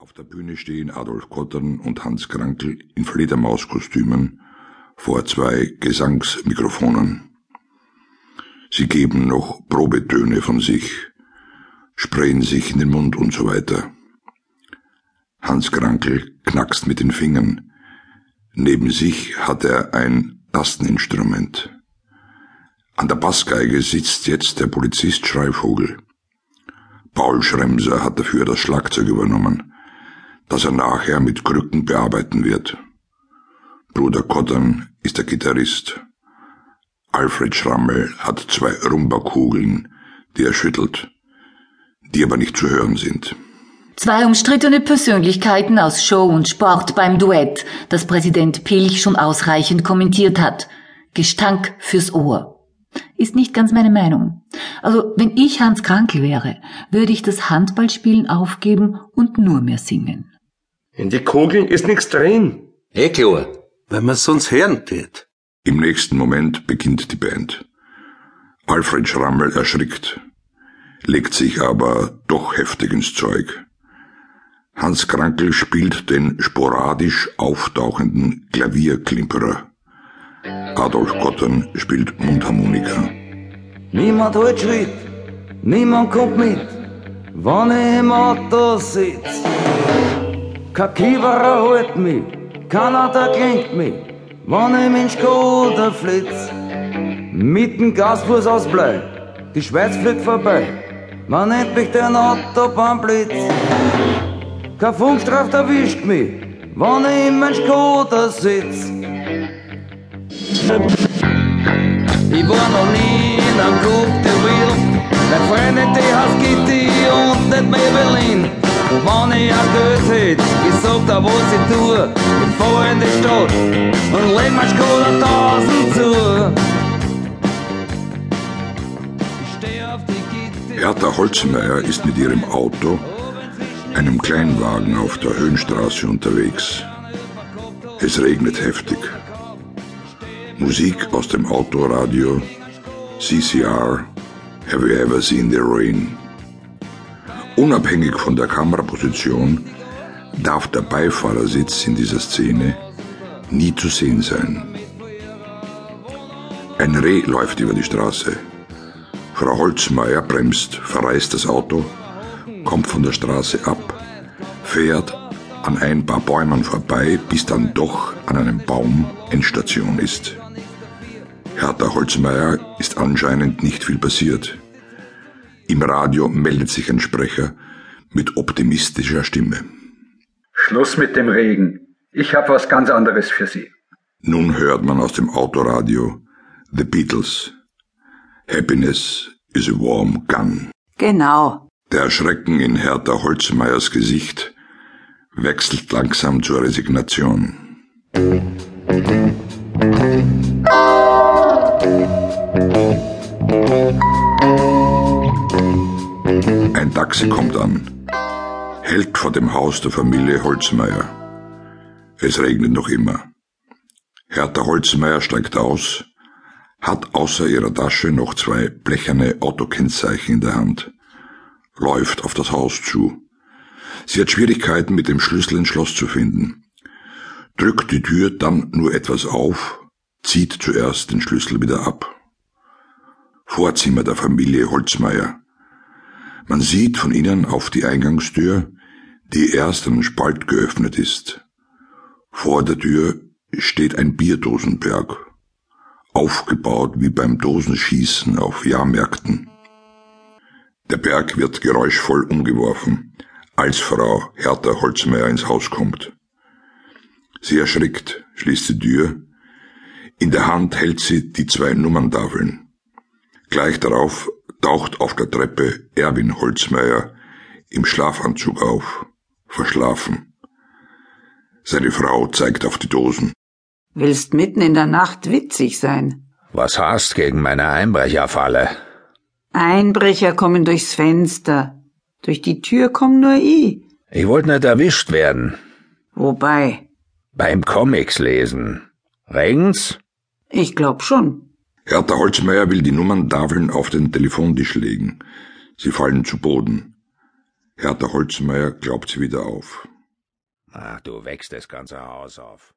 Auf der Bühne stehen Adolf Kottern und Hans Krankel in Fledermauskostümen vor zwei Gesangsmikrofonen. Sie geben noch Probetöne von sich, sprayen sich in den Mund und so weiter. Hans Krankel knackst mit den Fingern. Neben sich hat er ein Tasteninstrument. An der Bassgeige sitzt jetzt der Polizist Schreivogel. Paul Schremser hat dafür das Schlagzeug übernommen das er nachher mit Krücken bearbeiten wird. Bruder Kottern ist der Gitarrist. Alfred Schrammel hat zwei Rumba-Kugeln, die er schüttelt, die aber nicht zu hören sind. Zwei umstrittene Persönlichkeiten aus Show und Sport beim Duett, das Präsident Pilch schon ausreichend kommentiert hat. Gestank fürs Ohr. Ist nicht ganz meine Meinung. Also, wenn ich Hans Krankel wäre, würde ich das Handballspielen aufgeben und nur mehr singen. In die Kugeln ist nichts drin. Eh klar, weil man sonst hören tät. Im nächsten Moment beginnt die Band. Alfred Schrammel erschrickt, legt sich aber doch heftig ins Zeug. Hans Krankel spielt den sporadisch auftauchenden Klavierklimperer. Adolf Kottern spielt Mundharmonika. Niemand holt Schritt, niemand kommt mit, wann ich im Auto sitz. Kein Kieberer holt mich, keiner der klingt mich, wenn ich mein Skoda flitz. Mit dem Gasfuß aus Blei, die Schweiz fliegt vorbei, man nennt mich den Autobahnblitz. Kein Funkstraft erwischt mich, wenn ich in mein Skoda sitz. Ich war noch nie in einem Maybelline. Wenn ich ein Geld hätt, ich sag da, was ich tue. Ich fahr in die Stadt und leg mir Skoda tausend zu. Hertha Holzmeier ist mit ihrem Auto, einem Kleinwagen auf der Höhenstraße unterwegs. Es regnet heftig. Musik aus dem Autoradio, CCR, Have You Ever Seen the Rain? Unabhängig von der Kameraposition darf der Beifahrersitz in dieser Szene nie zu sehen sein. Ein Reh läuft über die Straße. Frau Holzmeier bremst, verreißt das Auto, kommt von der Straße ab, fährt an ein paar Bäumen vorbei, bis dann doch an einem Baum Endstation ist. Hertha Holzmeier ist anscheinend nicht viel passiert. Im Radio meldet sich ein Sprecher mit optimistischer Stimme. Schluss mit dem Regen. Ich habe was ganz anderes für Sie. Nun hört man aus dem Autoradio The Beatles. Happiness is a warm gun. Genau. Der Schrecken in Hertha Holzmeiers Gesicht wechselt langsam zur Resignation. Ein Taxi kommt an, hält vor dem Haus der Familie Holzmeier. Es regnet noch immer. Hertha Holzmeier steigt aus, hat außer ihrer Tasche noch zwei blecherne Autokennzeichen in der Hand, läuft auf das Haus zu. Sie hat Schwierigkeiten mit dem Schlüssel ins Schloss zu finden, drückt die Tür dann nur etwas auf, zieht zuerst den Schlüssel wieder ab. Vorzimmer der Familie Holzmeier. Man sieht von innen auf die Eingangstür, die erst einen Spalt geöffnet ist. Vor der Tür steht ein Bierdosenberg, aufgebaut wie beim Dosenschießen auf Jahrmärkten. Der Berg wird geräuschvoll umgeworfen, als Frau Hertha Holzmeier ins Haus kommt. Sie erschrickt, schließt die Tür. In der Hand hält sie die zwei Nummerntafeln. Gleich darauf taucht auf der Treppe Erwin Holzmeier im Schlafanzug auf, verschlafen. Seine Frau zeigt auf die Dosen. Willst mitten in der Nacht witzig sein? Was hast gegen meine Einbrecherfalle? Einbrecher kommen durchs Fenster. Durch die Tür komm nur i. Ich wollte nicht erwischt werden. Wobei? Beim Comics lesen. Regens? Ich glaub schon. Hertha Holzmeier will die Nummerntafeln auf den Telefontisch legen. Sie fallen zu Boden. Hertha Holzmeier glaubt sie wieder auf. Ach, du wächst das ganze Haus auf.